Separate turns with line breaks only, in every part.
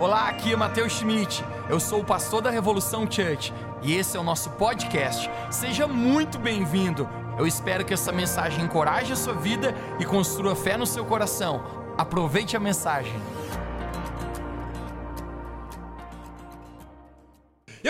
Olá, aqui é Matheus Schmidt. Eu sou o pastor da Revolução Church e esse é o nosso podcast. Seja muito bem-vindo. Eu espero que essa mensagem encoraje a sua vida e construa fé no seu coração. Aproveite a mensagem.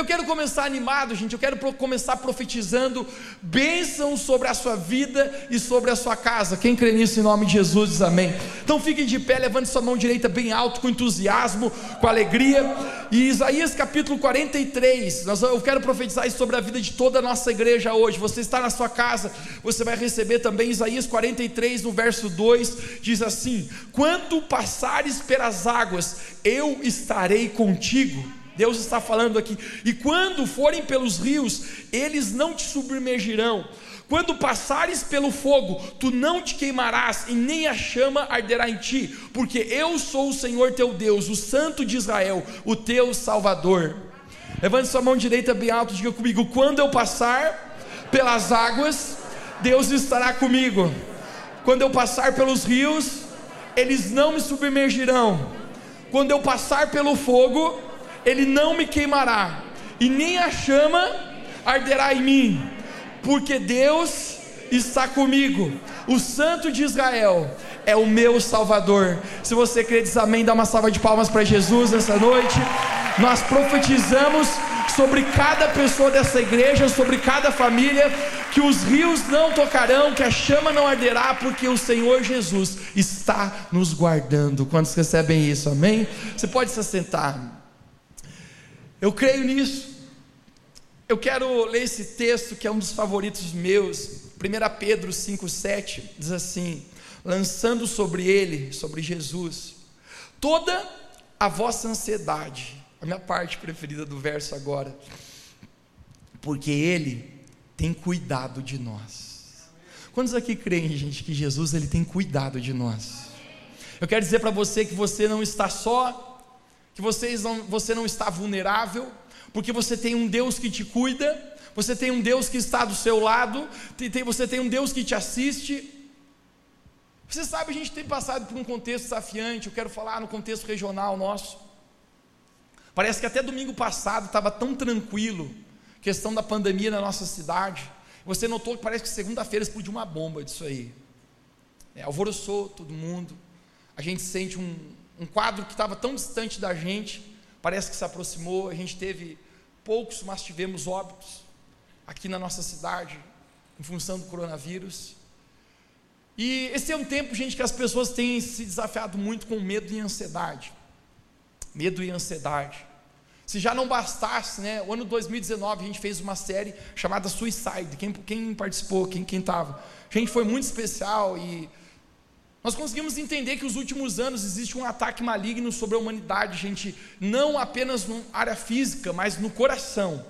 Eu quero começar animado, gente. Eu quero começar profetizando bênçãos sobre a sua vida e sobre a sua casa. Quem crê nisso em nome de Jesus diz amém. Então fique de pé, levante sua mão direita bem alto, com entusiasmo, com alegria. E Isaías capítulo 43, eu quero profetizar sobre a vida de toda a nossa igreja hoje. Você está na sua casa, você vai receber também Isaías 43, no verso 2, diz assim: Quando passares pelas águas, eu estarei contigo Deus está falando aqui. E quando forem pelos rios, eles não te submergirão. Quando passares pelo fogo, tu não te queimarás, e nem a chama arderá em ti, porque eu sou o Senhor teu Deus, o Santo de Israel, o teu Salvador. Levante sua mão direita bem alto e diga comigo: quando eu passar pelas águas, Deus estará comigo. Quando eu passar pelos rios, eles não me submergirão. Quando eu passar pelo fogo, ele não me queimará, e nem a chama arderá em mim, porque Deus está comigo, o Santo de Israel é o meu Salvador. Se você crê, diz amém, dá uma salva de palmas para Jesus nessa noite. Nós profetizamos sobre cada pessoa dessa igreja, sobre cada família, que os rios não tocarão, que a chama não arderá, porque o Senhor Jesus está nos guardando. Quantos recebem isso? Amém? Você pode se assentar. Eu creio nisso. Eu quero ler esse texto que é um dos favoritos meus. 1 Pedro 5,7 diz assim: lançando sobre ele, sobre Jesus, toda a vossa ansiedade, a minha parte preferida do verso agora, porque ele tem cuidado de nós. Quantos aqui creem, gente, que Jesus ele tem cuidado de nós? Eu quero dizer para você que você não está só, que vocês não, você não está vulnerável, porque você tem um Deus que te cuida, você tem um Deus que está do seu lado, tem, você tem um Deus que te assiste. Você sabe, a gente tem passado por um contexto desafiante, eu quero falar no contexto regional nosso. Parece que até domingo passado estava tão tranquilo, questão da pandemia na nossa cidade. Você notou que parece que segunda-feira explodiu uma bomba disso aí. É, alvoroçou todo mundo. A gente sente um, um quadro que estava tão distante da gente, parece que se aproximou. A gente teve poucos, mas tivemos óbitos aqui na nossa cidade, em função do coronavírus. E esse é um tempo, gente, que as pessoas têm se desafiado muito com medo e ansiedade. Medo e ansiedade. Se já não bastasse, né? O ano 2019 a gente fez uma série chamada Suicide. Quem, quem participou, quem estava? Gente, foi muito especial e nós conseguimos entender que nos últimos anos existe um ataque maligno sobre a humanidade, gente, não apenas na área física, mas no coração.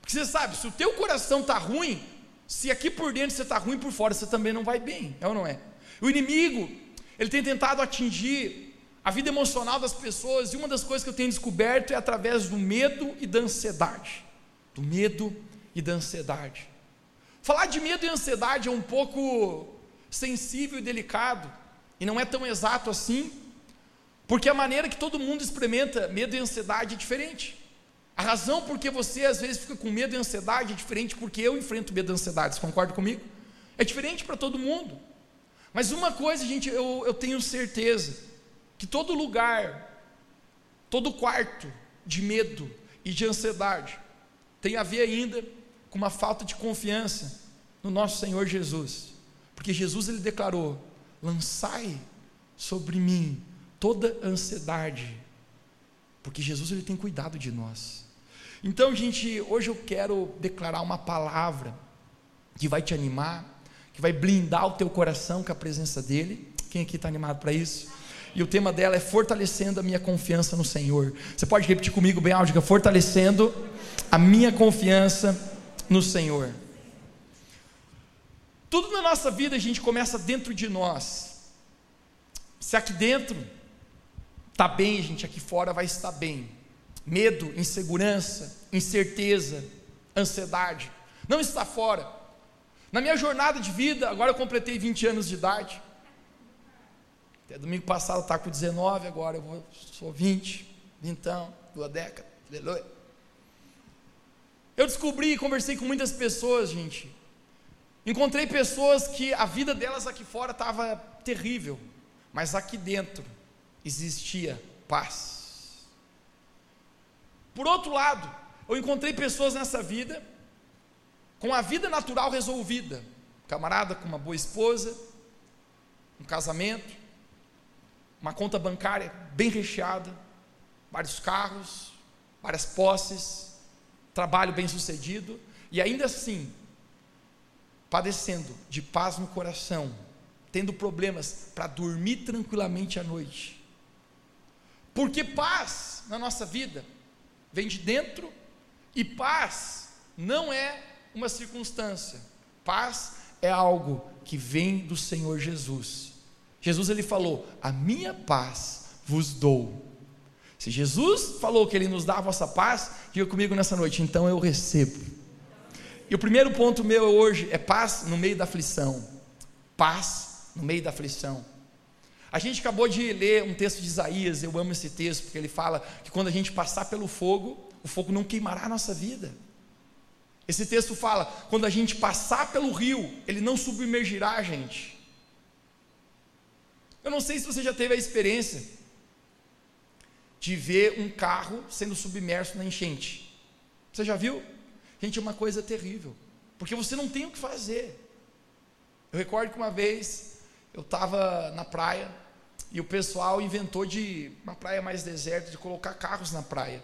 Porque você sabe, se o teu coração está ruim, se aqui por dentro você está ruim, por fora você também não vai bem, é ou não é? O inimigo, ele tem tentado atingir a vida emocional das pessoas, e uma das coisas que eu tenho descoberto é através do medo e da ansiedade. Do medo e da ansiedade. Falar de medo e ansiedade é um pouco sensível e delicado, e não é tão exato assim, porque a maneira que todo mundo experimenta medo e ansiedade é diferente. A razão por que você às vezes fica com medo e ansiedade é diferente porque eu enfrento medo e ansiedade, você concorda comigo? É diferente para todo mundo. Mas uma coisa, gente, eu, eu tenho certeza: que todo lugar, todo quarto de medo e de ansiedade tem a ver ainda com uma falta de confiança no nosso Senhor Jesus. Porque Jesus ele declarou: lançai sobre mim toda ansiedade, porque Jesus ele tem cuidado de nós. Então, gente, hoje eu quero declarar uma palavra que vai te animar, que vai blindar o teu coração com a presença dele. Quem aqui está animado para isso? E o tema dela é fortalecendo a minha confiança no Senhor. Você pode repetir comigo bem alto, fortalecendo a minha confiança no Senhor. Tudo na nossa vida a gente começa dentro de nós. Se aqui dentro está bem, gente aqui fora vai estar bem. Medo, insegurança, incerteza, ansiedade. Não está fora. Na minha jornada de vida, agora eu completei 20 anos de idade. Até domingo passado estava com 19, agora eu vou, sou 20. vintão, duas décadas, aleluia. Eu descobri e conversei com muitas pessoas, gente. Encontrei pessoas que a vida delas aqui fora estava terrível, mas aqui dentro existia paz. Por outro lado, eu encontrei pessoas nessa vida com a vida natural resolvida, camarada com uma boa esposa, um casamento, uma conta bancária bem recheada, vários carros, várias posses, trabalho bem sucedido, e ainda assim, padecendo de paz no coração, tendo problemas para dormir tranquilamente à noite. Porque paz na nossa vida vem de dentro, e paz não é uma circunstância, paz é algo que vem do Senhor Jesus. Jesus ele falou: "A minha paz vos dou". Se Jesus falou que ele nos dá a vossa paz, diga comigo nessa noite, então eu recebo. E o primeiro ponto meu hoje é paz no meio da aflição. Paz no meio da aflição. A gente acabou de ler um texto de Isaías, eu amo esse texto, porque ele fala que quando a gente passar pelo fogo, o fogo não queimará a nossa vida. Esse texto fala: quando a gente passar pelo rio, ele não submergirá a gente. Eu não sei se você já teve a experiência de ver um carro sendo submerso na enchente. Você já viu? Gente, é uma coisa terrível, porque você não tem o que fazer. Eu recordo que uma vez eu estava na praia e o pessoal inventou de uma praia mais deserta de colocar carros na praia.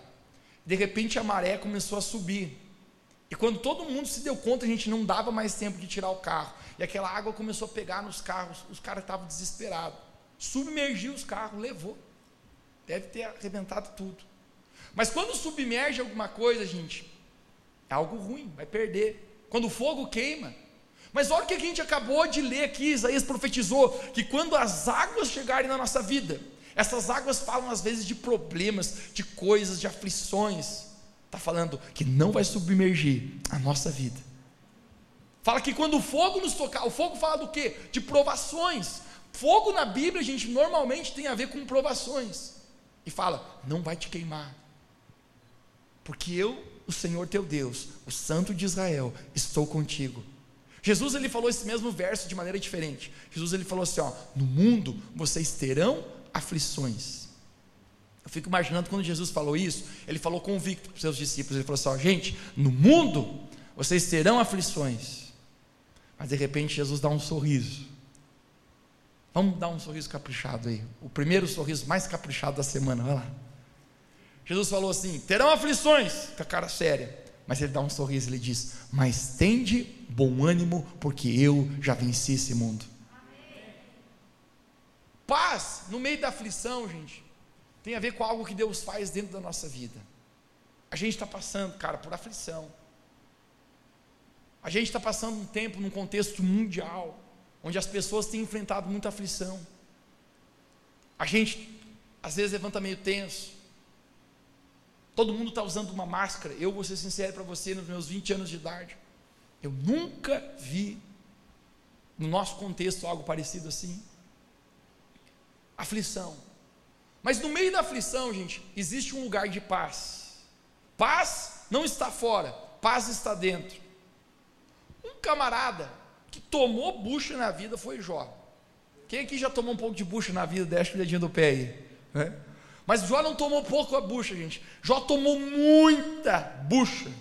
De repente a maré começou a subir. E quando todo mundo se deu conta, a gente não dava mais tempo de tirar o carro. E aquela água começou a pegar nos carros. Os caras estavam desesperados. Submergiu os carros, levou. Deve ter arrebentado tudo. Mas quando submerge alguma coisa, gente, é algo ruim, vai perder. Quando o fogo queima. Mas olha o que a gente acabou de ler aqui, Isaías profetizou que quando as águas chegarem na nossa vida, essas águas falam às vezes de problemas, de coisas, de aflições. Está falando que não vai submergir a nossa vida. Fala que quando o fogo nos tocar, o fogo fala do quê? De provações. Fogo na Bíblia, gente normalmente tem a ver com provações. E fala, não vai te queimar. Porque eu, o Senhor teu Deus, o Santo de Israel, estou contigo. Jesus ele falou esse mesmo verso de maneira diferente. Jesus ele falou assim, ó, no mundo vocês terão aflições. Eu fico imaginando quando Jesus falou isso, ele falou convicto para os seus discípulos, ele falou assim: ó, gente, no mundo vocês terão aflições, mas de repente Jesus dá um sorriso. Vamos dar um sorriso caprichado aí, o primeiro sorriso mais caprichado da semana, vai lá. Jesus falou assim: terão aflições, com a cara séria, mas ele dá um sorriso, ele diz: mas tende bom ânimo, porque eu já venci esse mundo. Paz no meio da aflição, gente tem a ver com algo que Deus faz dentro da nossa vida. A gente está passando, cara, por aflição. A gente está passando um tempo num contexto mundial, onde as pessoas têm enfrentado muita aflição. A gente, às vezes, levanta meio tenso. Todo mundo está usando uma máscara. Eu vou ser sincero para você, nos meus 20 anos de idade, eu nunca vi, no nosso contexto, algo parecido assim. Aflição. Mas no meio da aflição, gente, existe um lugar de paz. Paz não está fora, paz está dentro. Um camarada que tomou bucha na vida foi Jó. Quem aqui já tomou um pouco de bucha na vida? Deixa o dedinho do pé aí. Né? Mas Jó não tomou pouco a bucha, gente. Jó tomou muita bucha.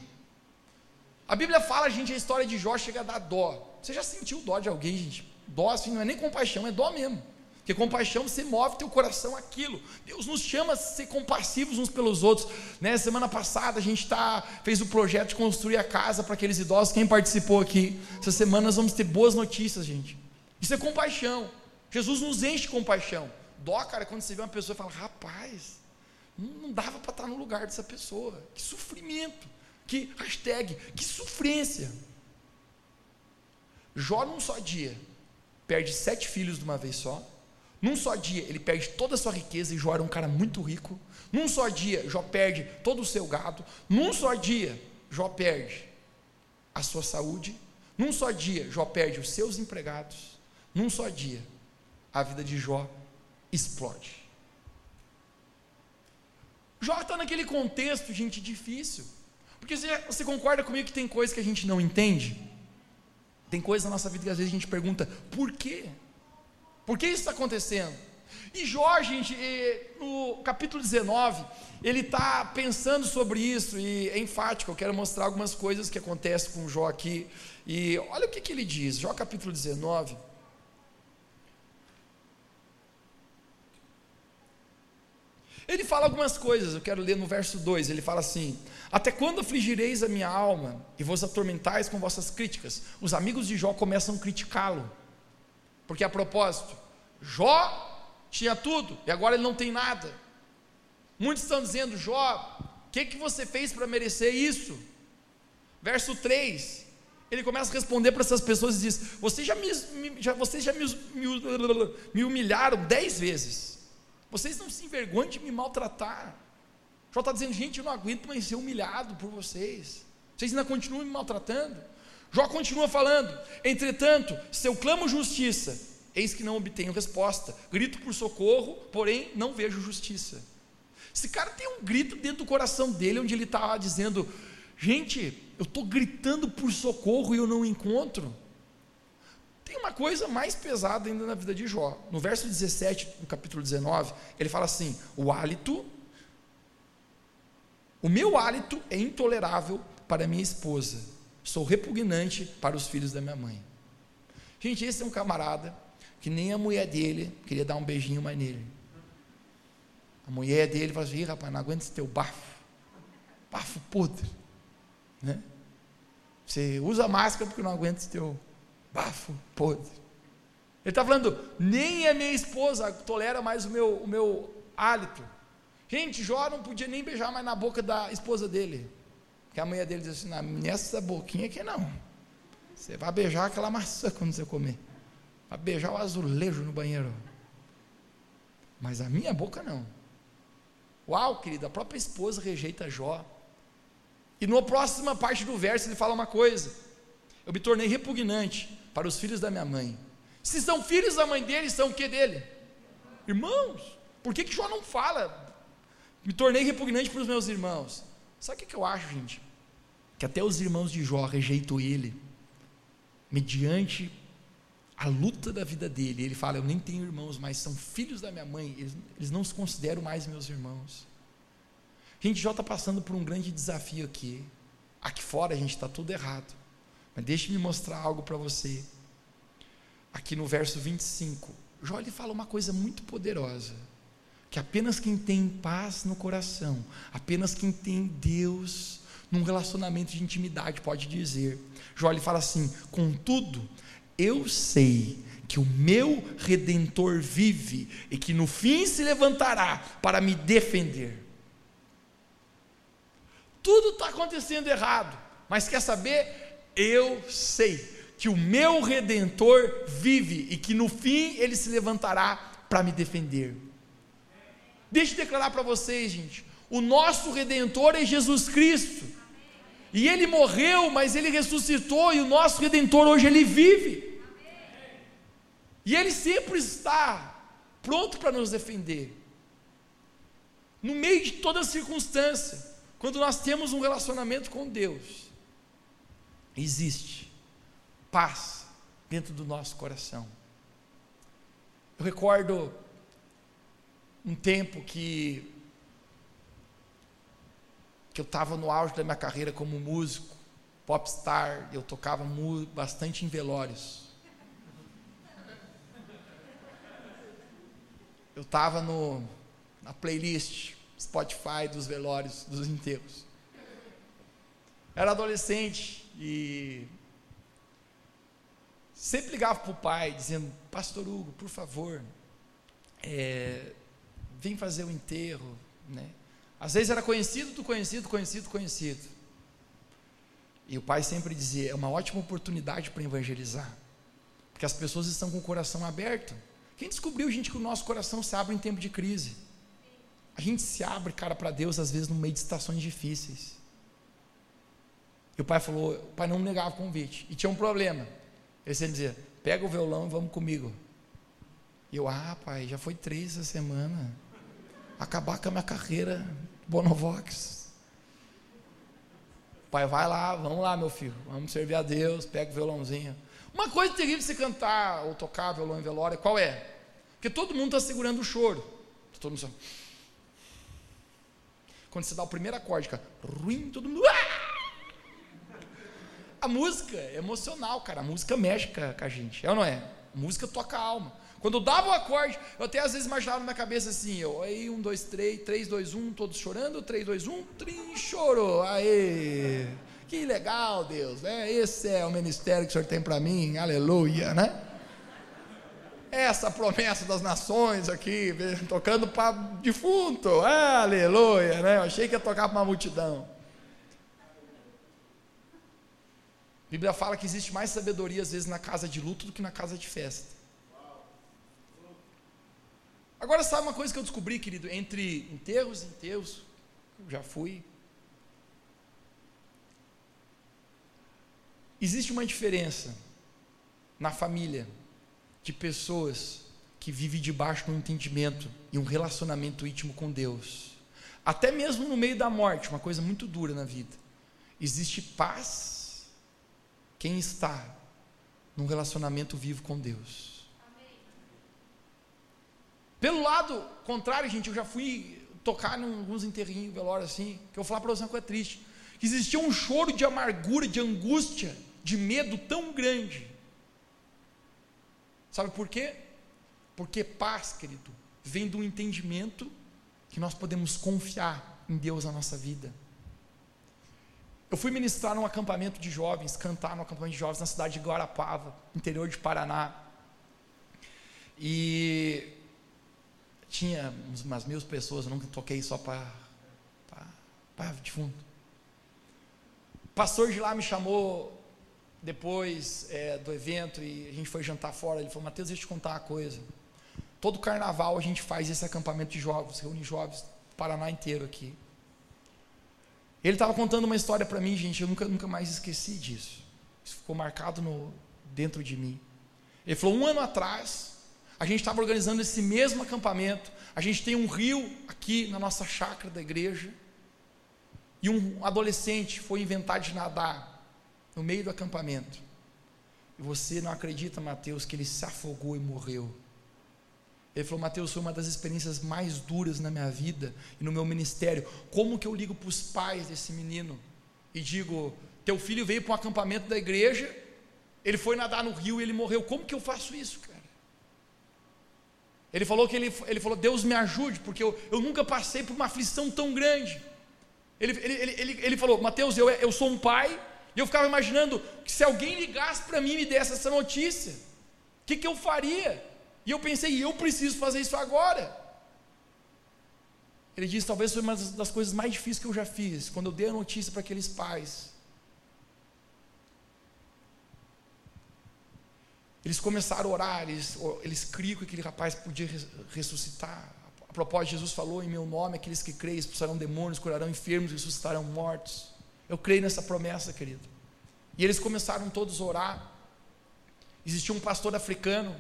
A Bíblia fala, gente, a história de Jó chega a dar dó. Você já sentiu dó de alguém, gente? Dó assim não é nem compaixão, é dó mesmo. Porque compaixão você move teu coração aquilo. Deus nos chama a ser compassivos uns pelos outros. Né? Semana passada a gente tá, fez o projeto de construir a casa para aqueles idosos. Quem participou aqui? Essa semana nós vamos ter boas notícias, gente. Isso é compaixão. Jesus nos enche de compaixão. Dó, cara, quando você vê uma pessoa e fala, rapaz, não dava para estar no lugar dessa pessoa. Que sofrimento. Que hashtag, que sofrência. Jó num só dia perde sete filhos de uma vez só num só dia, ele perde toda a sua riqueza e Jó era um cara muito rico. Num só dia, Jó perde todo o seu gado. Num só dia, Jó perde a sua saúde. Num só dia, Jó perde os seus empregados. Num só dia, a vida de Jó explode. Jó está naquele contexto, gente, difícil. Porque você, você concorda comigo que tem coisas que a gente não entende? Tem coisas na nossa vida que às vezes a gente pergunta, por quê? Por que isso está acontecendo? E Jó, gente, no capítulo 19, ele está pensando sobre isso e é enfático. Eu quero mostrar algumas coisas que acontecem com Jó aqui. E olha o que, que ele diz, Jó capítulo 19. Ele fala algumas coisas, eu quero ler no verso 2. Ele fala assim: Até quando afligireis a minha alma e vos atormentais com vossas críticas? Os amigos de Jó começam a criticá-lo, porque a propósito, Jó tinha tudo e agora ele não tem nada. Muitos estão dizendo: Jó, o que, que você fez para merecer isso? Verso 3, ele começa a responder para essas pessoas e diz: Vocês já me, já, vocês já me, me, me humilharam dez vezes vocês não se envergonham de me maltratar. Jó está dizendo, gente, eu não aguento mais ser humilhado por vocês. Vocês ainda continuam me maltratando. Jó continua falando, entretanto, se eu clamo justiça, eis que não obtenho resposta. Grito por socorro, porém não vejo justiça. Esse cara tem um grito dentro do coração dele, onde ele está dizendo: gente, eu estou gritando por socorro e eu não encontro. Tem uma coisa mais pesada ainda na vida de Jó. No verso 17, do capítulo 19, ele fala assim: O hálito, o meu hálito é intolerável para minha esposa, sou repugnante para os filhos da minha mãe. Gente, esse é um camarada que nem a mulher dele queria dar um beijinho mais nele. A mulher dele fala assim: rapaz, não aguento esse teu bafo, bafo podre. Né? Você usa máscara porque não aguenta esse teu bafo podre. Ele está falando, nem a minha esposa tolera mais o meu, o meu hálito. Gente, Jó não podia nem beijar mais na boca da esposa dele. Porque a mulher dele diz assim: nessa boquinha aqui não. Você vai beijar aquela maçã quando você comer. Vai beijar o azulejo no banheiro. Mas a minha boca não. Uau, querido, a própria esposa rejeita Jó. E na próxima parte do verso ele fala uma coisa: Eu me tornei repugnante para os filhos da minha mãe. Se são filhos da mãe dele, são o que dele? Irmãos. Por que, que Jó não fala? Me tornei repugnante para os meus irmãos. Sabe o que, que eu acho, gente? Que até os irmãos de Jó rejeitam ele, mediante a luta da vida dele. Ele fala: Eu nem tenho irmãos, mas são filhos da minha mãe, eles, eles não se consideram mais meus irmãos. Gente, Jó está passando por um grande desafio aqui. Aqui fora a gente está tudo errado. Mas deixe-me mostrar algo para você. Aqui no verso 25, Jó lhe fala uma coisa muito poderosa. Que apenas quem tem paz no coração, apenas quem tem Deus num relacionamento de intimidade pode dizer. Jó lhe fala assim: Contudo, eu sei que o meu redentor vive e que no fim se levantará para me defender. Tudo está acontecendo errado, mas quer saber? Eu sei que o meu redentor vive e que no fim ele se levantará para me defender. Deixa eu declarar para vocês, gente: o nosso redentor é Jesus Cristo. E ele morreu, mas ele ressuscitou, e o nosso redentor hoje ele vive. E ele sempre está pronto para nos defender. No meio de toda circunstância, quando nós temos um relacionamento com Deus, existe paz dentro do nosso coração. Eu recordo um tempo que que eu estava no auge da minha carreira como músico, popstar, eu tocava bastante em velórios. Eu estava na playlist Spotify dos velórios, dos enterros. Era adolescente, e sempre ligava para o pai, dizendo: Pastor Hugo, por favor, é, vem fazer o enterro. Né? Às vezes era conhecido do conhecido, conhecido, conhecido. E o pai sempre dizia: é uma ótima oportunidade para evangelizar, porque as pessoas estão com o coração aberto. Quem descobriu, gente, que o nosso coração se abre em tempo de crise? A gente se abre, cara, para Deus, às vezes, no meio de situações difíceis. E o pai falou, o pai não negava o convite. E tinha um problema. Ele sempre dizia, pega o violão e vamos comigo. E eu, ah, pai, já foi três essa semana. acabar com a minha carreira Bonovox. Pai, vai lá, vamos lá, meu filho, vamos servir a Deus, pega o violãozinho. Uma coisa terrível você cantar ou tocar violão em velório, qual é? Porque todo mundo está segurando o choro. Todo mundo só... Quando você dá o primeiro acorde, cara, ruim, todo mundo. Ah! A música é emocional, cara. A música mexe com a gente, é ou não é? A música toca a alma. Quando eu dava o acorde, eu até às vezes imaginava na minha cabeça assim, eu, aí, um, dois, três, três, dois, um, todos chorando, três, dois, um, trim, chorou, aê, que legal, Deus, né? Esse é o ministério que o Senhor tem para mim, aleluia, né? Essa promessa das nações aqui, tocando para defunto, aleluia, né? Eu achei que ia tocar para uma multidão. A Bíblia fala que existe mais sabedoria às vezes na casa de luto do que na casa de festa. Agora, sabe uma coisa que eu descobri, querido? Entre enterros e enterros, já fui. Existe uma diferença na família de pessoas que vivem debaixo de um entendimento e um relacionamento íntimo com Deus. Até mesmo no meio da morte, uma coisa muito dura na vida. Existe paz quem está num relacionamento vivo com Deus. Pelo lado contrário, gente, eu já fui tocar em alguns enterrinhos, velórios assim, que eu vou falar para você uma coisa triste. Que existia um choro de amargura, de angústia, de medo tão grande. Sabe por quê? Porque paz, querido, vem do entendimento que nós podemos confiar em Deus na nossa vida. Eu fui ministrar num acampamento de jovens, cantar num acampamento de jovens na cidade de Guarapava, interior de Paraná. E tinha umas mil pessoas, eu nunca toquei só para de fundo. O pastor de lá me chamou depois é, do evento e a gente foi jantar fora. Ele falou: Mateus, deixa eu te contar uma coisa. Todo carnaval a gente faz esse acampamento de jovens, reúne jovens do Paraná inteiro aqui. Ele estava contando uma história para mim, gente, eu nunca, nunca mais esqueci disso. Isso ficou marcado no, dentro de mim. Ele falou: um ano atrás, a gente estava organizando esse mesmo acampamento. A gente tem um rio aqui na nossa chácara da igreja. E um adolescente foi inventar de nadar no meio do acampamento. E você não acredita, Mateus, que ele se afogou e morreu. Ele falou: Mateus, foi uma das experiências mais duras na minha vida e no meu ministério. Como que eu ligo para os pais desse menino e digo: Teu filho veio para um acampamento da igreja, ele foi nadar no rio e ele morreu. Como que eu faço isso, cara? Ele falou que ele, ele falou, Deus me ajude, porque eu, eu nunca passei por uma aflição tão grande. Ele, ele, ele, ele falou, Mateus, eu, eu sou um pai, e eu ficava imaginando que se alguém ligasse para mim e me desse essa notícia, o que, que eu faria? E eu pensei, eu preciso fazer isso agora. Ele disse, talvez foi uma das coisas mais difíceis que eu já fiz, quando eu dei a notícia para aqueles pais. Eles começaram a orar, eles, eles criam que aquele rapaz podia ressuscitar. A propósito, Jesus falou: Em meu nome, aqueles que creem expulsarão demônios, curarão enfermos, ressuscitarão mortos. Eu creio nessa promessa, querido. E eles começaram todos a orar. Existia um pastor africano,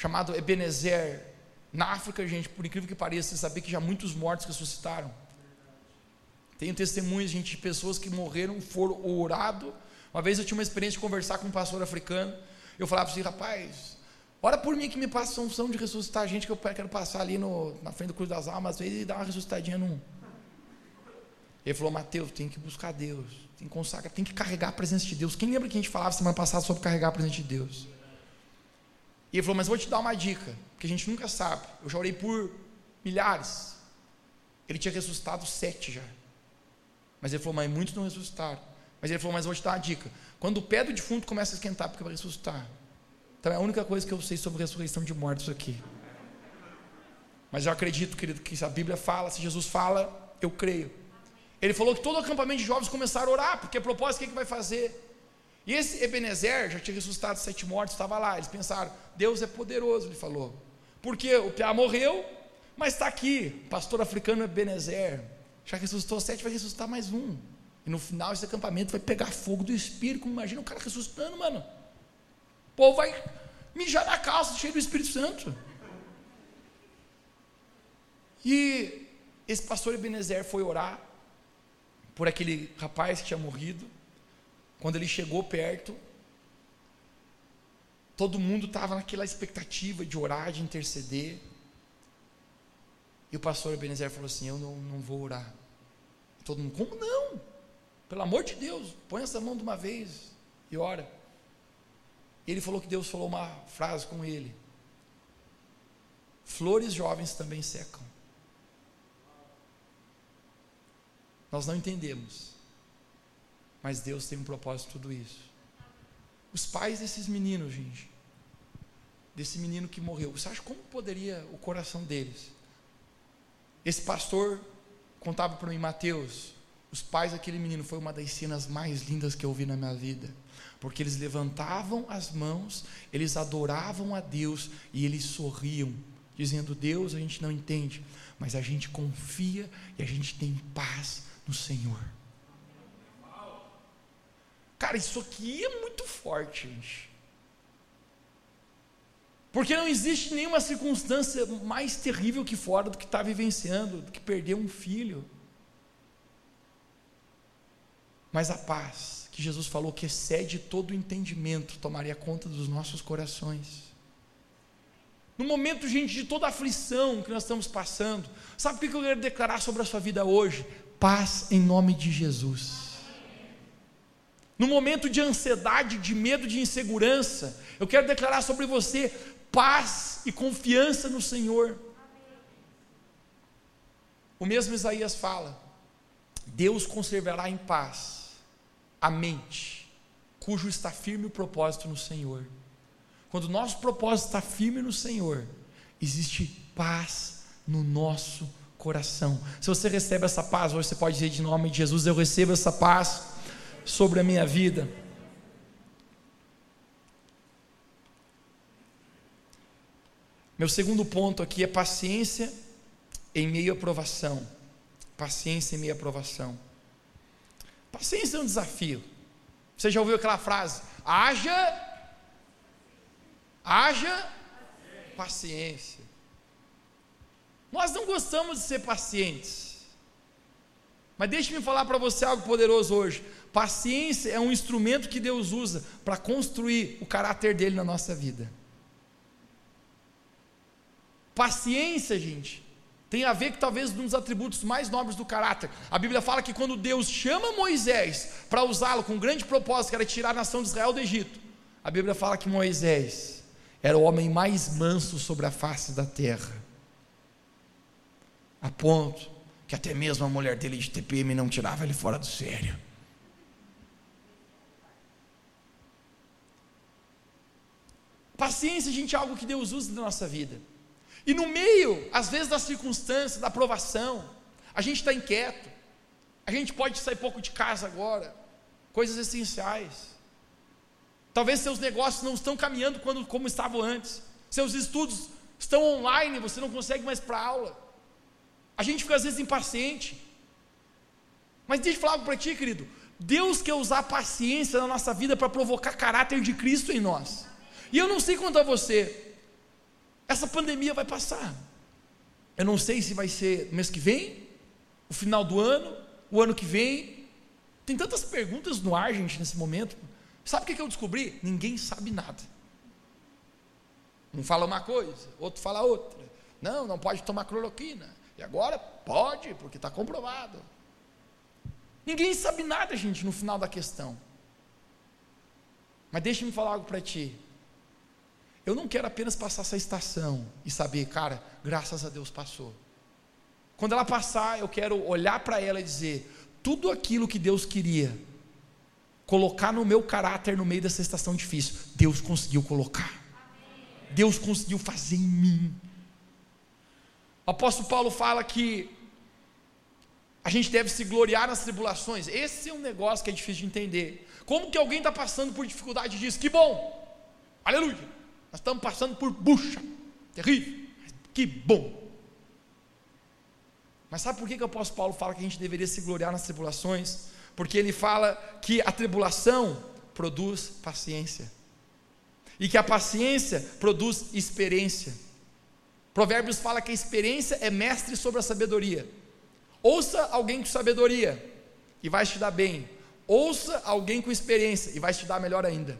chamado Ebenezer. Na África, gente, por incrível que pareça, você sabia que já muitos mortos ressuscitaram. Tenho testemunhos, gente, de pessoas que morreram, foram orado. Uma vez eu tinha uma experiência de conversar com um pastor africano. Eu falava assim, rapaz, ora por mim que me passa a unção de ressuscitar gente que eu quero passar ali no, na frente do Cruz das Almas, às vezes, e dar uma ressuscitadinha num. Ele falou, Mateus, tem que buscar Deus, tem que consagrar, tem que carregar a presença de Deus. Quem lembra que a gente falava semana passada sobre carregar a presença de Deus? E ele falou, mas vou te dar uma dica, que a gente nunca sabe. Eu já orei por milhares. Ele tinha ressuscitado sete já. Mas ele falou, mas muitos não ressuscitaram. Mas ele falou, mas vou te dar uma dica. Quando o pé do defunto começa a esquentar, porque vai ressuscitar. Então é a única coisa que eu sei sobre ressurreição de mortos aqui. Mas eu acredito, querido, que se a Bíblia fala, se Jesus fala, eu creio. Ele falou que todo o acampamento de jovens começaram a orar, porque a propósito, o que, é que vai fazer? E esse Ebenezer já tinha ressuscitado sete mortos, estava lá. Eles pensaram, Deus é poderoso, ele falou. Porque o Piá morreu, mas está aqui, pastor africano Ebenezer. Já ressuscitou sete, vai ressuscitar mais um. E no final esse acampamento vai pegar fogo do Espírito. Imagina o cara ressuscitando, mano. O povo vai mijar na calça, cheio do Espírito Santo. E esse pastor Ebenezer foi orar por aquele rapaz que tinha morrido. Quando ele chegou perto, todo mundo estava naquela expectativa de orar, de interceder. E o pastor Ebenezer falou assim: Eu não, não vou orar. Todo mundo, como não? Pelo amor de Deus, põe essa mão de uma vez e ora. Ele falou que Deus falou uma frase com ele: Flores jovens também secam. Nós não entendemos, mas Deus tem um propósito tudo isso. Os pais desses meninos, gente, desse menino que morreu, você acha como poderia o coração deles? Esse pastor contava para mim, Mateus, os pais daquele menino foi uma das cenas mais lindas que eu vi na minha vida, porque eles levantavam as mãos, eles adoravam a Deus e eles sorriam, dizendo: Deus, a gente não entende, mas a gente confia e a gente tem paz no Senhor. Cara, isso aqui é muito forte, gente. Porque não existe nenhuma circunstância mais terrível que fora do que está vivenciando, do que perder um filho. Mas a paz que Jesus falou que excede todo o entendimento tomaria conta dos nossos corações. No momento, gente, de toda a aflição que nós estamos passando, sabe o que eu quero declarar sobre a sua vida hoje? Paz em nome de Jesus. No momento de ansiedade, de medo, de insegurança, eu quero declarar sobre você paz e confiança no Senhor. O mesmo Isaías fala: Deus conservará em paz a mente, cujo está firme o propósito no Senhor. Quando o nosso propósito está firme no Senhor, existe paz no nosso coração. Se você recebe essa paz, hoje você pode dizer de nome de Jesus: Eu recebo essa paz sobre a minha vida. Meu segundo ponto aqui é paciência em meio à provação. Paciência em meio à provação. Paciência é um desafio. Você já ouviu aquela frase? Haja, haja paciência. Nós não gostamos de ser pacientes. Mas deixe-me falar para você algo poderoso hoje. Paciência é um instrumento que Deus usa para construir o caráter dele na nossa vida. Paciência, gente, tem a ver com talvez um dos atributos mais nobres do caráter. A Bíblia fala que quando Deus chama Moisés para usá-lo com um grande propósito, que era tirar a nação de Israel do Egito, a Bíblia fala que Moisés era o homem mais manso sobre a face da terra. A ponto que até mesmo a mulher dele de TPM não tirava ele fora do sério. Paciência, gente, é algo que Deus usa na nossa vida. E no meio, às vezes, da circunstância, da aprovação, a gente está inquieto, a gente pode sair pouco de casa agora, coisas essenciais. Talvez seus negócios não estão caminhando quando, como estavam antes, seus estudos estão online, você não consegue mais para aula. A gente fica às vezes impaciente. Mas deixa eu falar para ti, querido. Deus quer usar a paciência na nossa vida para provocar caráter de Cristo em nós. E eu não sei quanto a você, essa pandemia vai passar. Eu não sei se vai ser mês que vem, o final do ano, o ano que vem. Tem tantas perguntas no ar, gente, nesse momento. Sabe o que eu descobri? Ninguém sabe nada. Um fala uma coisa, outro fala outra. Não, não pode tomar cloroquina. E agora pode, porque está comprovado. Ninguém sabe nada, gente, no final da questão. Mas deixa-me falar algo para ti. Eu não quero apenas passar essa estação e saber, cara, graças a Deus passou. Quando ela passar, eu quero olhar para ela e dizer: tudo aquilo que Deus queria colocar no meu caráter no meio dessa estação difícil, Deus conseguiu colocar. Deus conseguiu fazer em mim. O apóstolo Paulo fala que a gente deve se gloriar nas tribulações. Esse é um negócio que é difícil de entender. Como que alguém está passando por dificuldade e diz: que bom, aleluia. Nós estamos passando por bucha, terrível, que bom. Mas sabe por que, que o apóstolo Paulo fala que a gente deveria se gloriar nas tribulações? Porque ele fala que a tribulação produz paciência, e que a paciência produz experiência. Provérbios fala que a experiência é mestre sobre a sabedoria. Ouça alguém com sabedoria e vai te dar bem. Ouça alguém com experiência e vai te dar melhor ainda.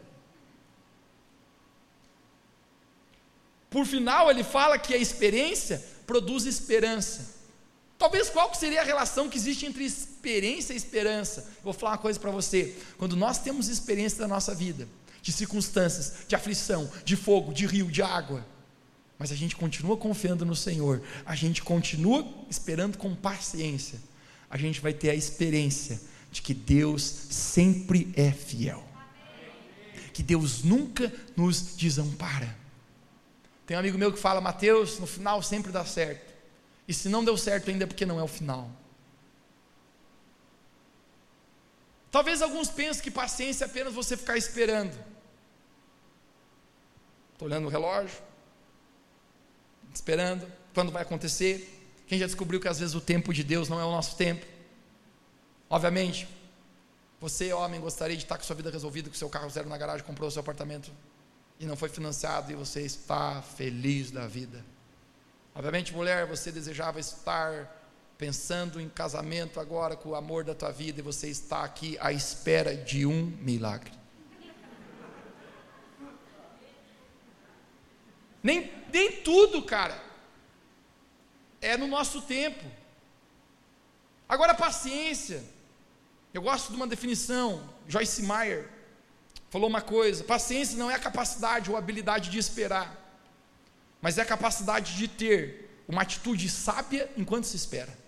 Por final, ele fala que a experiência produz esperança. Talvez qual seria a relação que existe entre experiência e esperança? Vou falar uma coisa para você. Quando nós temos experiência da nossa vida, de circunstâncias, de aflição, de fogo, de rio, de água, mas a gente continua confiando no Senhor, a gente continua esperando com paciência, a gente vai ter a experiência de que Deus sempre é fiel, que Deus nunca nos desampara. Tem um amigo meu que fala, Mateus, no final sempre dá certo. E se não deu certo ainda é porque não é o final. Talvez alguns pensem que paciência é apenas você ficar esperando. Estou olhando o relógio, esperando, quando vai acontecer. Quem já descobriu que às vezes o tempo de Deus não é o nosso tempo? Obviamente, você, homem, gostaria de estar com sua vida resolvida, com seu carro zero na garagem, comprou seu apartamento e não foi financiado e você está feliz da vida. Obviamente, mulher, você desejava estar pensando em casamento agora com o amor da tua vida e você está aqui à espera de um milagre. Nem, nem tudo, cara, é no nosso tempo. Agora, paciência. Eu gosto de uma definição, Joyce Meyer, falou uma coisa: paciência não é a capacidade ou habilidade de esperar, mas é a capacidade de ter uma atitude sábia enquanto se espera.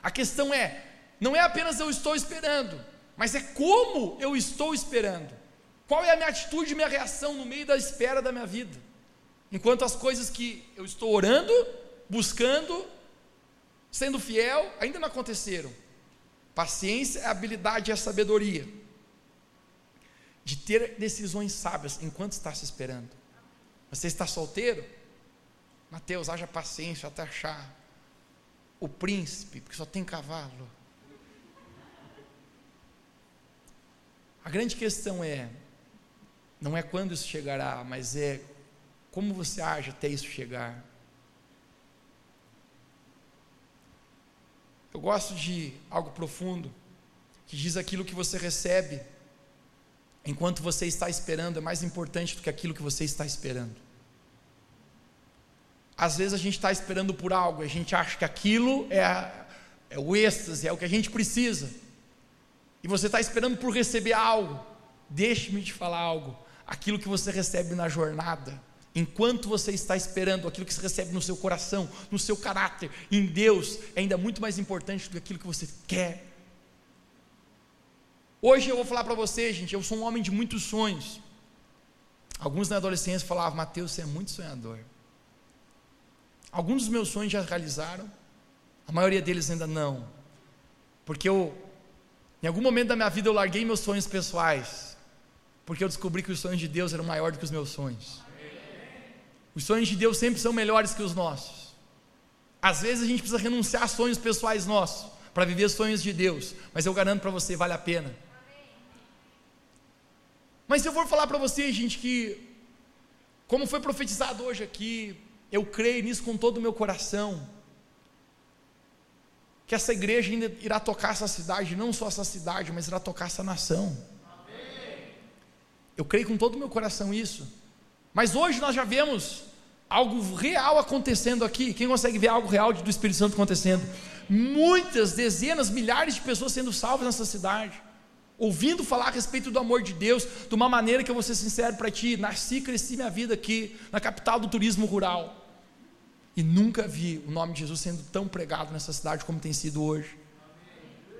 A questão é, não é apenas eu estou esperando, mas é como eu estou esperando. Qual é a minha atitude, minha reação no meio da espera da minha vida? Enquanto as coisas que eu estou orando, buscando, sendo fiel, ainda não aconteceram. Paciência é habilidade e a sabedoria de ter decisões sábias enquanto está se esperando. Você está solteiro? Mateus, haja paciência até achar o príncipe, porque só tem cavalo. A grande questão é, não é quando isso chegará, mas é como você age até isso chegar. Eu gosto de algo profundo, que diz aquilo que você recebe enquanto você está esperando é mais importante do que aquilo que você está esperando. Às vezes a gente está esperando por algo, a gente acha que aquilo é, a, é o êxtase, é o que a gente precisa, e você está esperando por receber algo. Deixe-me te falar algo: aquilo que você recebe na jornada, enquanto você está esperando, aquilo que você recebe no seu coração, no seu caráter, em Deus, é ainda muito mais importante do que aquilo que você quer Hoje eu vou falar para você, gente, eu sou um homem de muitos sonhos. Alguns na adolescência falavam, Mateus, você é muito sonhador. Alguns dos meus sonhos já realizaram, a maioria deles ainda não. Porque eu, em algum momento da minha vida, eu larguei meus sonhos pessoais. Porque eu descobri que os sonhos de Deus eram maiores do que os meus sonhos. Os sonhos de Deus sempre são melhores que os nossos. Às vezes a gente precisa renunciar a sonhos pessoais nossos para viver os sonhos de Deus, mas eu garanto para você, vale a pena. Mas eu vou falar para vocês, gente, que, como foi profetizado hoje aqui, eu creio nisso com todo o meu coração, que essa igreja ainda irá tocar essa cidade, não só essa cidade, mas irá tocar essa nação. Eu creio com todo o meu coração isso. Mas hoje nós já vemos algo real acontecendo aqui. Quem consegue ver algo real do Espírito Santo acontecendo? Muitas, dezenas, milhares de pessoas sendo salvas nessa cidade ouvindo falar a respeito do amor de Deus, de uma maneira que eu vou ser sincero para ti, nasci e cresci minha vida aqui, na capital do turismo rural, e nunca vi o nome de Jesus sendo tão pregado nessa cidade como tem sido hoje.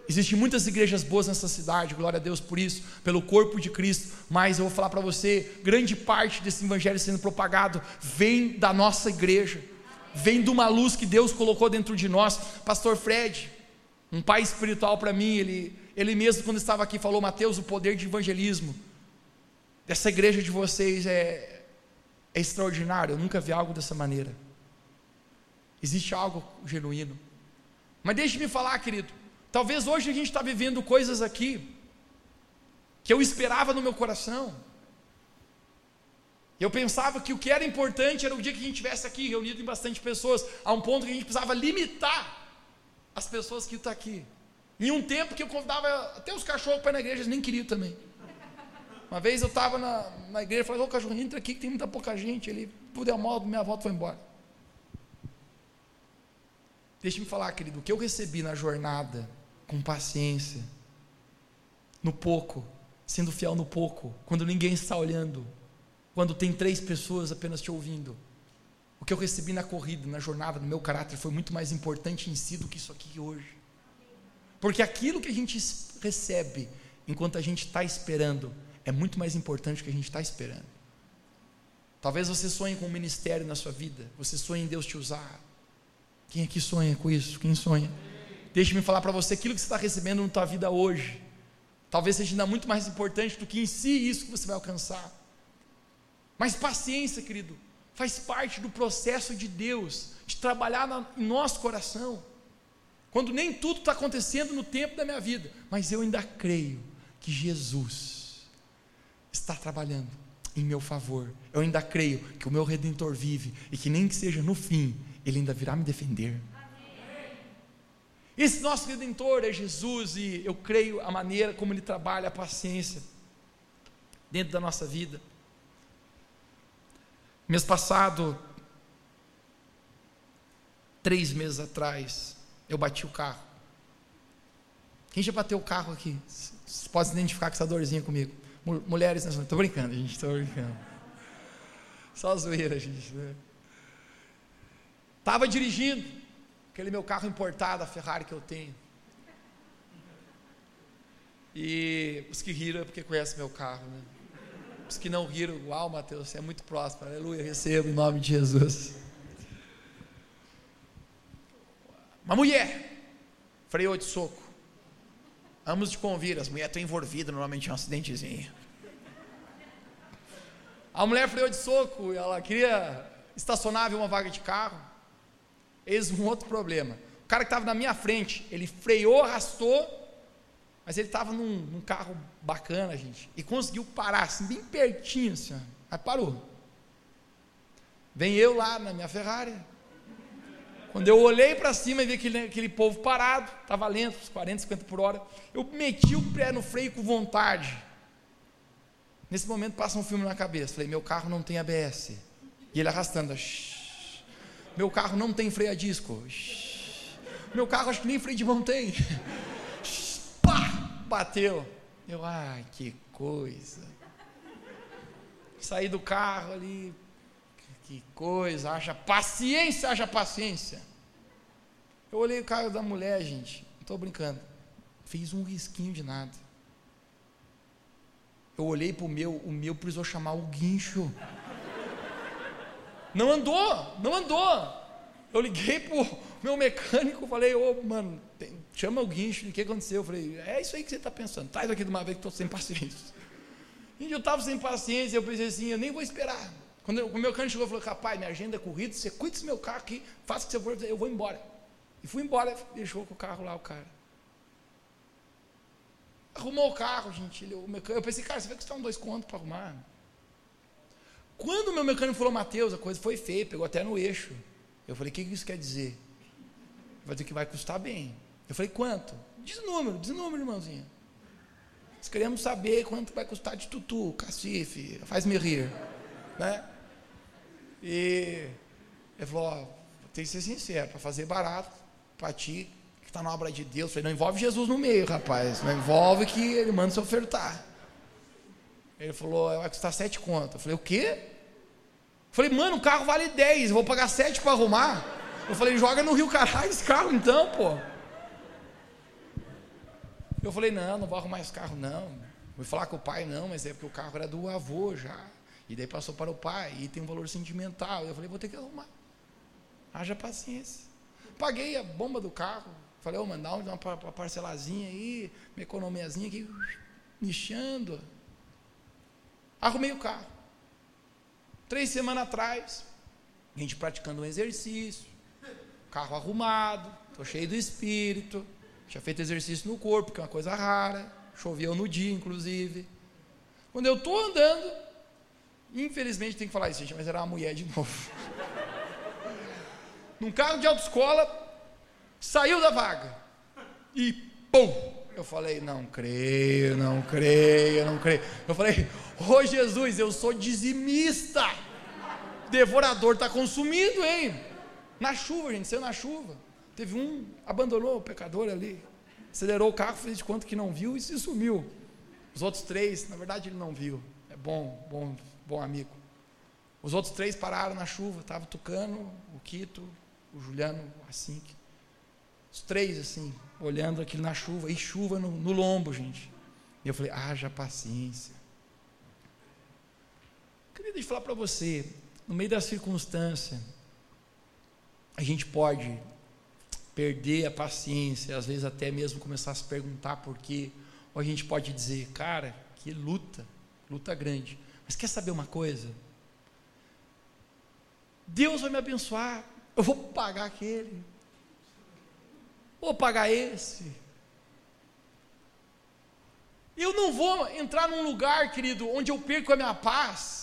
Existem muitas igrejas boas nessa cidade, glória a Deus por isso, pelo corpo de Cristo, mas eu vou falar para você: grande parte desse evangelho sendo propagado vem da nossa igreja, vem de uma luz que Deus colocou dentro de nós. Pastor Fred, um pai espiritual para mim, ele, ele mesmo, quando estava aqui, falou: Mateus, o poder de evangelismo dessa igreja de vocês é, é extraordinário. Eu nunca vi algo dessa maneira. Existe algo genuíno. Mas deixe-me falar, querido. Talvez hoje a gente está vivendo coisas aqui que eu esperava no meu coração. Eu pensava que o que era importante era o dia que a gente estivesse aqui reunido em bastante pessoas, a um ponto que a gente precisava limitar as pessoas que estão aqui. Em um tempo que eu convidava até os cachorros para ir na igreja, eles nem queriam também. Uma vez eu estava na, na igreja e falei, ô cachorro, entra aqui que tem muita pouca gente. Ele, puder mal, minha volta foi embora. Deixa-me falar, querido, o que eu recebi na jornada, com paciência, no pouco, sendo fiel no pouco, quando ninguém está olhando, quando tem três pessoas apenas te ouvindo. O que eu recebi na corrida, na jornada, no meu caráter, foi muito mais importante em si do que isso aqui hoje. Porque aquilo que a gente recebe enquanto a gente está esperando é muito mais importante do que a gente está esperando. Talvez você sonhe com um ministério na sua vida, você sonhe em Deus te usar. Quem aqui sonha com isso? Quem sonha? Deixe-me falar para você aquilo que você está recebendo na tua vida hoje. Talvez seja ainda muito mais importante do que em si isso que você vai alcançar. Mas paciência, querido, faz parte do processo de Deus de trabalhar na, em nosso coração quando nem tudo está acontecendo no tempo da minha vida, mas eu ainda creio que Jesus está trabalhando em meu favor. Eu ainda creio que o meu redentor vive e que nem que seja no fim, ele ainda virá me defender. Esse nosso redentor é Jesus e eu creio a maneira como ele trabalha a paciência dentro da nossa vida. Mês passado, três meses atrás, eu bati o carro. Quem já bateu o carro aqui? Você pode se identificar com essa dorzinha comigo. Mulheres, estou brincando, gente, estou brincando. Só zoeira, gente. Né? Tava dirigindo aquele meu carro importado, a Ferrari que eu tenho. E os que riram é porque conhecem meu carro, né? Os que não riram, uau, Mateus, você é muito próximo. Aleluia, recebo em nome de Jesus. Uma mulher freou de soco. Ambos de convir, as mulheres estão envolvidas normalmente em um acidentezinho. A mulher freou de soco, ela queria estacionar, ver uma vaga de carro. Eis um outro problema. O cara que estava na minha frente, ele freou, arrastou, mas ele estava num, num, carro bacana, gente, e conseguiu parar, assim, bem pertinho, assim, aí parou. Vem eu lá na minha Ferrari, quando eu olhei para cima e vi aquele, aquele povo parado, estava lento, uns 40, 50 por hora, eu meti o pé no freio com vontade. Nesse momento passa um filme na cabeça. Falei, meu carro não tem ABS. E ele arrastando. Shh. Meu carro não tem freio a disco. Meu carro acho que nem freio de mão tem. Pá! Bateu. Eu, ai, que coisa. Saí do carro ali, que coisa, haja paciência, haja paciência. Eu olhei o carro da mulher, gente, não estou brincando. Fez um risquinho de nada. Eu olhei para o meu, o meu precisou chamar o guincho. Não andou, não andou. Eu liguei para o meu mecânico, falei, ô oh, mano, tem, chama o guincho, o que aconteceu? Eu falei, é isso aí que você está pensando, traz aqui de uma vez que estou sem paciência. E eu estava sem paciência, eu pensei assim, eu nem vou esperar. Quando eu, o meu cano chegou falou, rapaz, minha agenda é corrida, você cuida desse meu carro aqui, faça o que você for, eu vou embora. E fui embora, deixou com o carro lá o cara. Arrumou o carro, gente. Ele, o mecânico, eu pensei, cara, você vai custar um dois contos para arrumar. Quando o meu mecânico falou, Mateus, a coisa foi feia, pegou até no eixo. Eu falei, o que isso quer dizer? Vai dizer que vai custar bem. Eu falei, quanto? Diz o número, diz o número, irmãozinho. Nós queremos saber quanto vai custar de tutu, cacife, faz-me rir. Né? E ele falou: tem que ser sincero, para fazer barato, para ti, que está na obra de Deus. Eu falei: não envolve Jesus no meio, rapaz. Não envolve que ele manda se ofertar. Ele falou: vai custar sete contas. Eu falei: o quê? Falei: mano, o carro vale dez, eu vou pagar sete para arrumar. Eu falei: joga no Rio Caralho esse carro então, pô. Eu falei: não, não vou arrumar esse carro não. Vou falar com o pai, não, mas é porque o carro era do avô já. E daí passou para o pai, e tem um valor sentimental. Eu falei, vou ter que arrumar. Haja paciência. Paguei a bomba do carro. Falei, ô, oh, mandar uma, parcelazinha aí, uma economiazinha aqui, nichando. Arrumei o carro. Três semanas atrás, a gente praticando um exercício, carro arrumado, estou cheio do espírito, tinha feito exercício no corpo, que é uma coisa rara, choveu no dia, inclusive. Quando eu estou andando, Infelizmente tem que falar isso, gente, mas era uma mulher de novo. Num carro de autoescola, saiu da vaga. E pum! Eu falei, não creio, não creio, não creio. Eu falei, ô Jesus, eu sou dizimista. Devorador está consumido, hein? Na chuva, gente, saiu na chuva. Teve um, abandonou o pecador ali. Acelerou o carro, fez de conta que não viu e se sumiu. Os outros três, na verdade, ele não viu. É bom, bom, bom amigo. Os outros três pararam na chuva, estava tocando o Quito, o Juliano, o Assink. Os três, assim, olhando aquilo na chuva, e chuva no, no lombo, gente. E eu falei, haja paciência. Queria deixa falar para você, no meio da circunstância, a gente pode perder a paciência, às vezes até mesmo começar a se perguntar por quê, ou a gente pode dizer, cara, que luta, luta grande. Mas quer saber uma coisa? Deus vai me abençoar, eu vou pagar aquele, Vou pagar esse. Eu não vou entrar num lugar, querido, onde eu perco a minha paz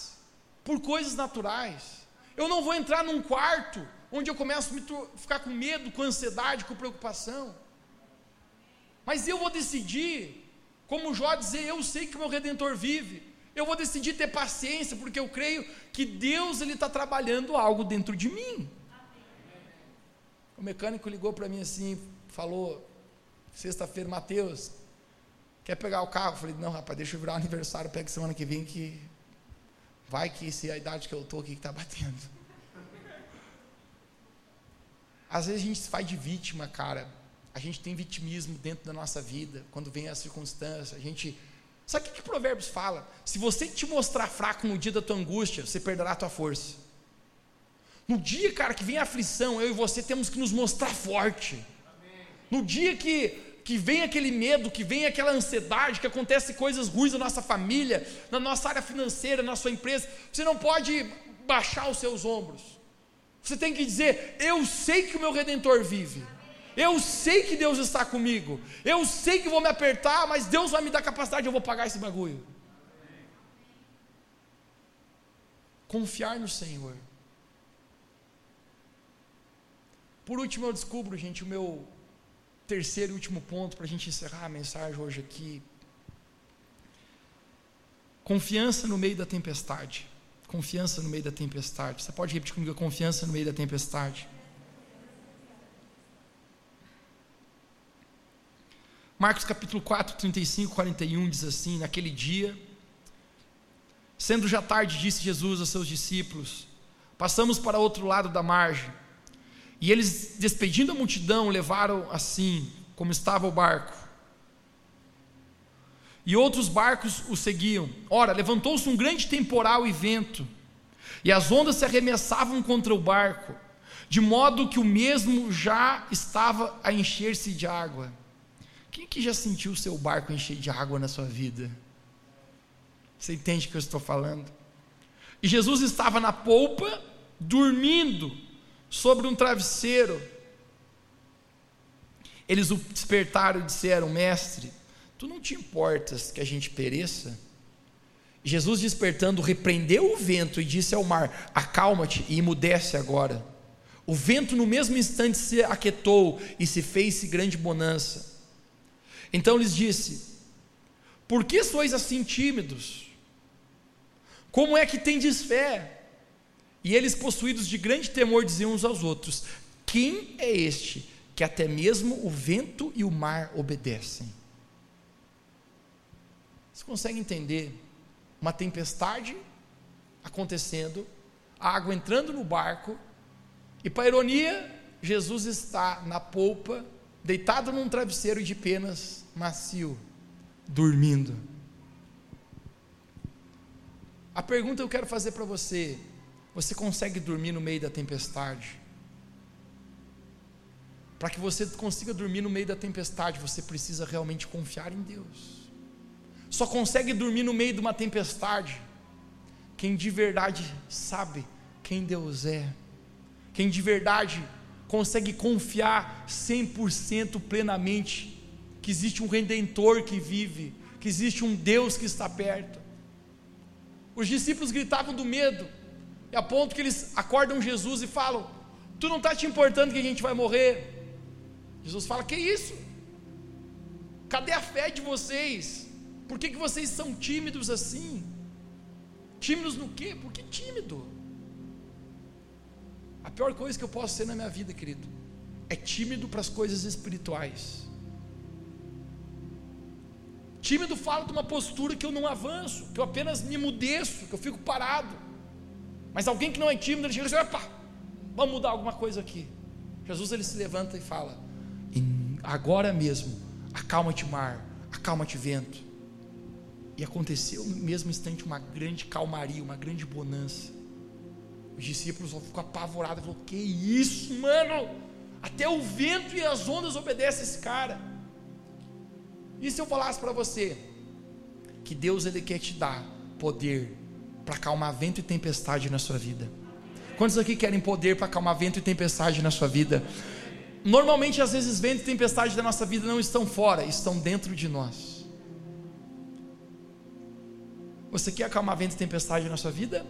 por coisas naturais. Eu não vou entrar num quarto onde eu começo a ficar com medo, com ansiedade, com preocupação. Mas eu vou decidir, como Jó dizer, eu sei que meu Redentor vive. Eu vou decidir ter paciência, porque eu creio que Deus ele está trabalhando algo dentro de mim. O mecânico ligou para mim assim, falou, sexta-feira, Mateus, quer pegar o carro? Eu falei, não, rapaz, deixa eu virar o aniversário, pega semana que vem que vai que se é a idade que eu estou aqui que está batendo. Às vezes a gente se faz de vítima, cara. A gente tem vitimismo dentro da nossa vida, quando vem a circunstância, a gente. Sabe o que, que Provérbios fala? Se você te mostrar fraco no dia da tua angústia, você perderá a tua força. No dia, cara, que vem a aflição, eu e você temos que nos mostrar forte. No dia que, que vem aquele medo, que vem aquela ansiedade, que acontece coisas ruins na nossa família, na nossa área financeira, na sua empresa, você não pode baixar os seus ombros. Você tem que dizer: Eu sei que o meu redentor vive. Eu sei que Deus está comigo. Eu sei que vou me apertar, mas Deus vai me dar capacidade, eu vou pagar esse bagulho. Confiar no Senhor. Por último, eu descubro, gente, o meu terceiro e último ponto para a gente encerrar a mensagem hoje aqui. Confiança no meio da tempestade. Confiança no meio da tempestade. Você pode repetir comigo a confiança no meio da tempestade. Marcos capítulo 4, 35, 41 diz assim: Naquele dia, sendo já tarde, disse Jesus aos seus discípulos: Passamos para outro lado da margem. E eles, despedindo a multidão, levaram assim, como estava o barco. E outros barcos o seguiam. Ora, levantou-se um grande temporal e vento, e as ondas se arremessavam contra o barco, de modo que o mesmo já estava a encher-se de água. Quem que já sentiu o seu barco encher de água na sua vida? Você entende o que eu estou falando? E Jesus estava na polpa, dormindo sobre um travesseiro. Eles o despertaram e disseram: Mestre, tu não te importas que a gente pereça? Jesus, despertando, repreendeu o vento e disse ao mar: Acalma-te e emudece agora. O vento, no mesmo instante, se aquietou e se fez-se grande bonança. Então lhes disse: Por que sois assim tímidos? Como é que tendes fé? E eles, possuídos de grande temor, diziam uns aos outros: Quem é este que até mesmo o vento e o mar obedecem? Você consegue entender uma tempestade acontecendo, a água entrando no barco, e para ironia, Jesus está na polpa, deitado num travesseiro de penas macio, dormindo. A pergunta que eu quero fazer para você você consegue dormir no meio da tempestade? Para que você consiga dormir no meio da tempestade, você precisa realmente confiar em Deus. Só consegue dormir no meio de uma tempestade quem de verdade sabe quem Deus é, quem de verdade consegue confiar 100% plenamente que existe um redentor que vive, que existe um Deus que está perto. Os discípulos gritavam do medo, e a ponto que eles acordam Jesus e falam: Tu não está te importando que a gente vai morrer? Jesus fala: Que isso? Cadê a fé de vocês? Por que, que vocês são tímidos assim? Tímidos no quê? Por que tímido? A pior coisa que eu posso ser na minha vida, querido, é tímido para as coisas espirituais. Tímido fala de uma postura que eu não avanço, que eu apenas me mudeço, que eu fico parado. Mas alguém que não é tímido, ele chega e diz: opa, vamos mudar alguma coisa aqui. Jesus ele se levanta e fala: agora mesmo, acalma-te mar, acalma-te vento. E aconteceu no mesmo instante uma grande calmaria, uma grande bonança. Os discípulos ficam apavorados, falaram: Que isso, mano? Até o vento e as ondas obedecem esse cara. E se eu falasse para você que Deus ele quer te dar poder para acalmar vento e tempestade na sua vida? Quantos aqui querem poder para acalmar vento e tempestade na sua vida? Normalmente, às vezes, vento e tempestade da nossa vida não estão fora, estão dentro de nós. Você quer acalmar vento e tempestade na sua vida?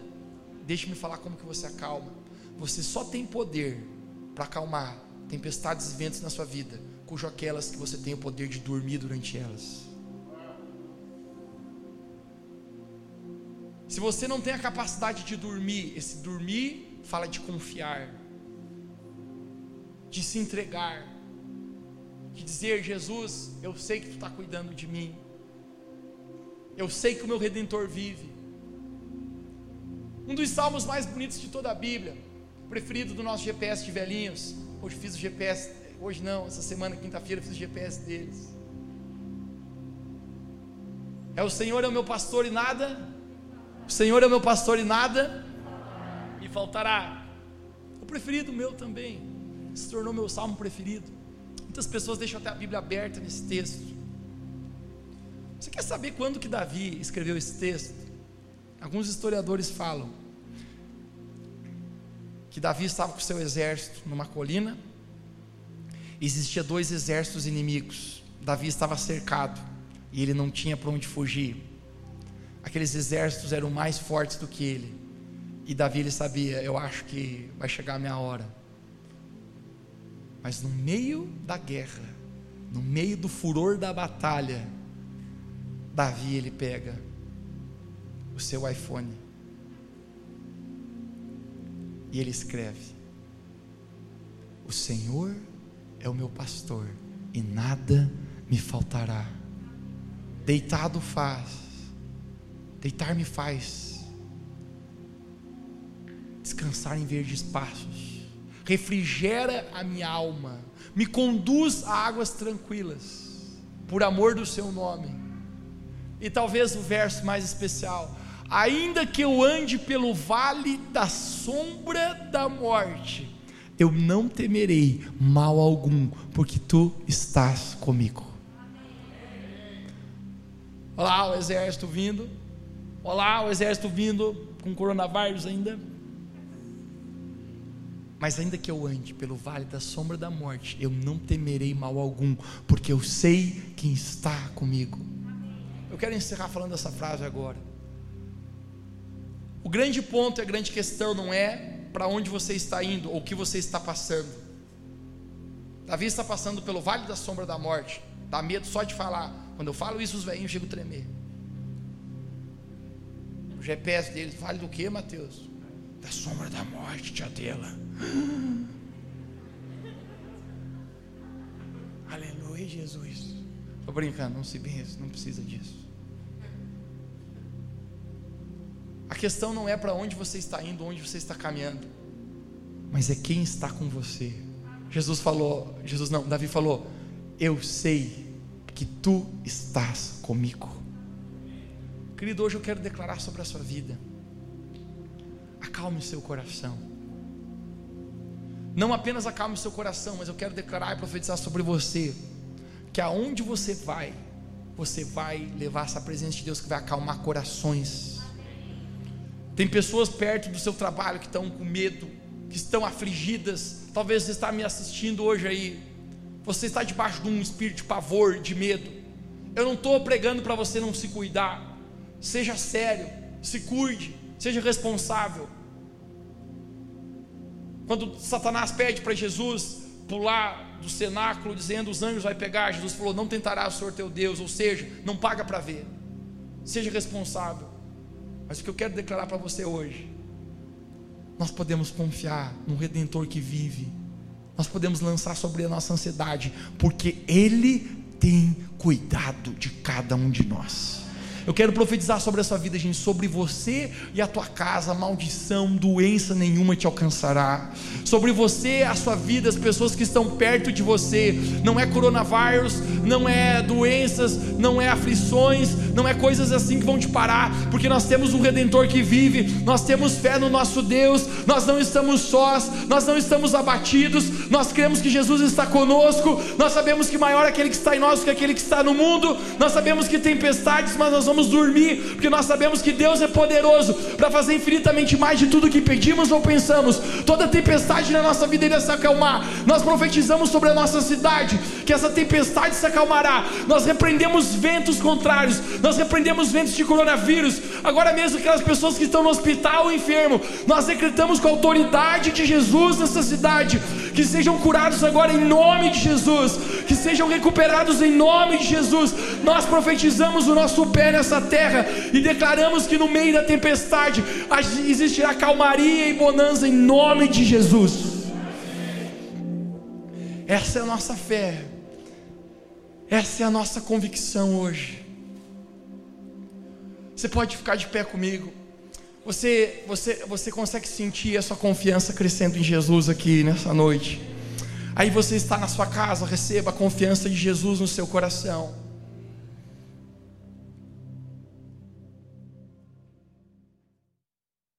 Deixe-me falar como que você acalma. Você só tem poder para acalmar tempestades e ventos na sua vida cujo aquelas que você tem o poder de dormir durante elas. Se você não tem a capacidade de dormir, esse dormir fala de confiar, de se entregar, de dizer: Jesus, eu sei que tu está cuidando de mim, eu sei que o meu redentor vive. Um dos salmos mais bonitos de toda a Bíblia, preferido do nosso GPS de velhinhos. Hoje fiz o GPS Hoje não, essa semana, quinta-feira, fiz o GPS deles. É o Senhor é o meu pastor e nada. O Senhor é meu pastor e nada me faltará. O preferido meu também. Se tornou meu salmo preferido. Muitas pessoas deixam até a Bíblia aberta nesse texto. Você quer saber quando que Davi escreveu esse texto? Alguns historiadores falam que Davi estava com seu exército numa colina existia dois exércitos inimigos. Davi estava cercado e ele não tinha para onde fugir. Aqueles exércitos eram mais fortes do que ele. E Davi ele sabia, eu acho que vai chegar a minha hora. Mas no meio da guerra, no meio do furor da batalha, Davi ele pega o seu iPhone e ele escreve: O Senhor é o meu pastor e nada me faltará. Deitado faz, deitar-me faz, descansar em verdes passos, refrigera a minha alma, me conduz a águas tranquilas, por amor do seu nome. E talvez o verso mais especial, ainda que eu ande pelo vale da sombra da morte, eu não temerei mal algum, porque tu estás comigo. Olá, o exército vindo. Olá, o exército vindo com coronavírus ainda. Mas ainda que eu ande pelo vale da sombra da morte, eu não temerei mal algum, porque eu sei quem está comigo. Eu quero encerrar falando essa frase agora. O grande ponto e a grande questão não é para onde você está indo ou o que você está passando. Davi está passando pelo vale da sombra da morte. Dá medo só de falar. Quando eu falo isso, os velhinhos chegam a tremer. O GPS deles, vale do que, Mateus? Da sombra da morte, tia dela. Aleluia, Jesus. Estou brincando, não se bença, não precisa disso. A questão não é para onde você está indo, onde você está caminhando, mas é quem está com você. Jesus falou, Jesus não, Davi falou: Eu sei que tu estás comigo. Querido, hoje eu quero declarar sobre a sua vida. Acalme o seu coração. Não apenas acalme o seu coração, mas eu quero declarar e profetizar sobre você que aonde você vai, você vai levar essa presença de Deus que vai acalmar corações tem pessoas perto do seu trabalho que estão com medo, que estão afligidas. Talvez você está me assistindo hoje aí. Você está debaixo de um espírito de pavor, de medo. Eu não estou pregando para você não se cuidar. Seja sério. Se cuide, seja responsável. Quando Satanás pede para Jesus pular do cenáculo dizendo os anjos vai pegar, Jesus falou: "Não tentará o Senhor teu Deus", ou seja, não paga para ver. Seja responsável. Mas o que eu quero declarar para você hoje, nós podemos confiar no redentor que vive. Nós podemos lançar sobre a nossa ansiedade, porque ele tem cuidado de cada um de nós. Eu quero profetizar sobre a sua vida, gente, sobre você e a tua casa, maldição, doença nenhuma te alcançará. Sobre você, a sua vida, as pessoas que estão perto de você, não é coronavírus, não é doenças, não é aflições, não é coisas assim que vão te parar, porque nós temos um redentor que vive, nós temos fé no nosso Deus, nós não estamos sós, nós não estamos abatidos, nós cremos que Jesus está conosco, nós sabemos que maior é aquele que está em nós do que aquele que está no mundo, nós sabemos que tempestades, mas nós vamos dormir, porque nós sabemos que Deus é poderoso para fazer infinitamente mais de tudo que pedimos ou pensamos. Toda tempestade na nossa vida irá se acalmar. Nós profetizamos sobre a nossa cidade que essa tempestade se acalmará. Nós repreendemos ventos contrários, nós repreendemos ventos de coronavírus. Agora mesmo aquelas pessoas que estão no hospital ou enfermo, nós decretamos com a autoridade de Jesus nessa cidade que sejam curados agora em nome de Jesus, que sejam recuperados em nome de Jesus. Nós profetizamos o nosso pé nessa terra e declaramos que no meio da tempestade existirá calmaria e bonança em nome de Jesus. Essa é a nossa fé, essa é a nossa convicção hoje. Você pode ficar de pé comigo. Você, você, você consegue sentir a sua confiança crescendo em Jesus aqui nessa noite. Aí você está na sua casa, receba a confiança de Jesus no seu coração.